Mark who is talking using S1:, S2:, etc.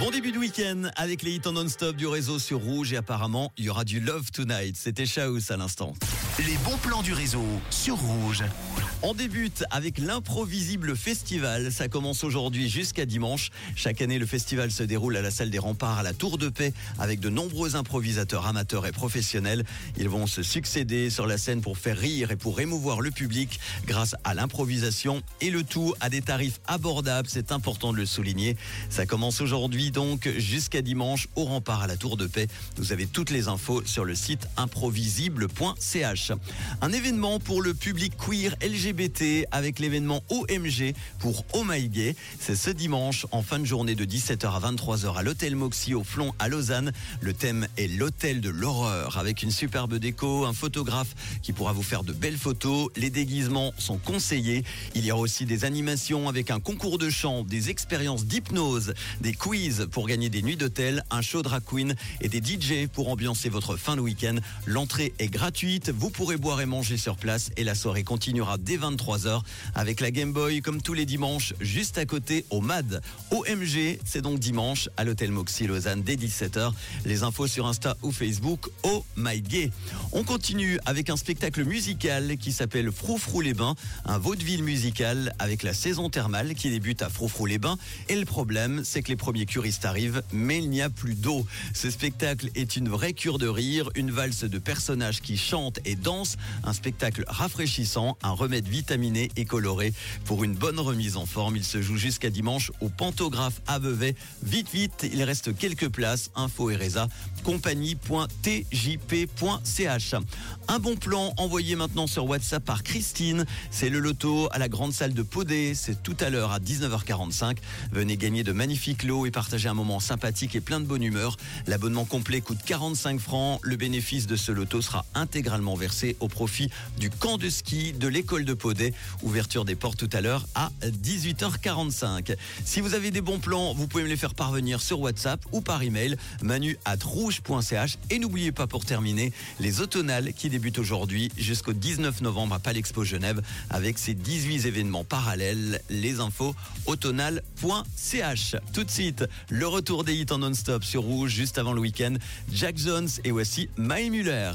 S1: Bon début de week-end avec les hits en non-stop du réseau sur Rouge et apparemment il y aura du Love Tonight. C'était Chaos à l'instant.
S2: Les bons plans du réseau sur Rouge.
S1: On débute avec l'Improvisible Festival. Ça commence aujourd'hui jusqu'à dimanche. Chaque année, le festival se déroule à la salle des remparts à la Tour de Paix avec de nombreux improvisateurs amateurs et professionnels. Ils vont se succéder sur la scène pour faire rire et pour émouvoir le public grâce à l'improvisation et le tout à des tarifs abordables. C'est important de le souligner. Ça commence aujourd'hui donc jusqu'à dimanche au rempart à la Tour de Paix. Vous avez toutes les infos sur le site improvisible.ch. Un événement pour le public queer LGBT avec l'événement OMG pour Oh Gay. C'est ce dimanche en fin de journée de 17h à 23h à l'hôtel Moxie au Flon à Lausanne. Le thème est l'hôtel de l'horreur avec une superbe déco, un photographe qui pourra vous faire de belles photos. Les déguisements sont conseillés. Il y aura aussi des animations avec un concours de chant, des expériences d'hypnose, des quiz pour gagner des nuits d'hôtel, un show drag queen et des DJ pour ambiancer votre fin de week-end. L'entrée est gratuite. Vous pourrez boire et manger sur place et la soirée continuera dès 23h avec la Game Boy comme tous les dimanches juste à côté au MAD. OMG, c'est donc dimanche à l'hôtel Moxie Lausanne dès 17h. Les infos sur Insta ou Facebook, oh my gay. On continue avec un spectacle musical qui s'appelle Froufrou les Bains, un vaudeville musical avec la saison thermale qui débute à Froufrou les Bains. Et le problème, c'est que les premiers curistes arrivent, mais il n'y a plus d'eau. Ce spectacle est une vraie cure de rire, une valse de personnages qui chantent et dansent, un spectacle rafraîchissant, un remède vitaminé et coloré. Pour une bonne remise en forme, il se joue jusqu'à dimanche au Pantographe à Vevey. Vite, vite, il reste quelques places. Info Ereza, compagnie.tjp.ch. Un bon plan envoyé maintenant sur WhatsApp par Christine. C'est le loto à la grande salle de Podé. C'est tout à l'heure à 19h45. Venez gagner de magnifiques lots et partager un moment sympathique et plein de bonne humeur. L'abonnement complet coûte 45 francs. Le bénéfice de ce loto sera intégralement versé au profit du camp de ski de l'école de Podé. Ouverture des portes tout à l'heure à 18h45. Si vous avez des bons plans, vous pouvez me les faire parvenir sur WhatsApp ou par email manu at rouge.ch. Et n'oubliez pas pour terminer les automnales qui débutent aujourd'hui jusqu'au 19 novembre à Palexpo Genève avec ses 18 événements parallèles. Les infos automnal.ch. Tout de suite, le retour des hits en non-stop sur rouge juste avant le week-end. Jack Jones et voici My Muller.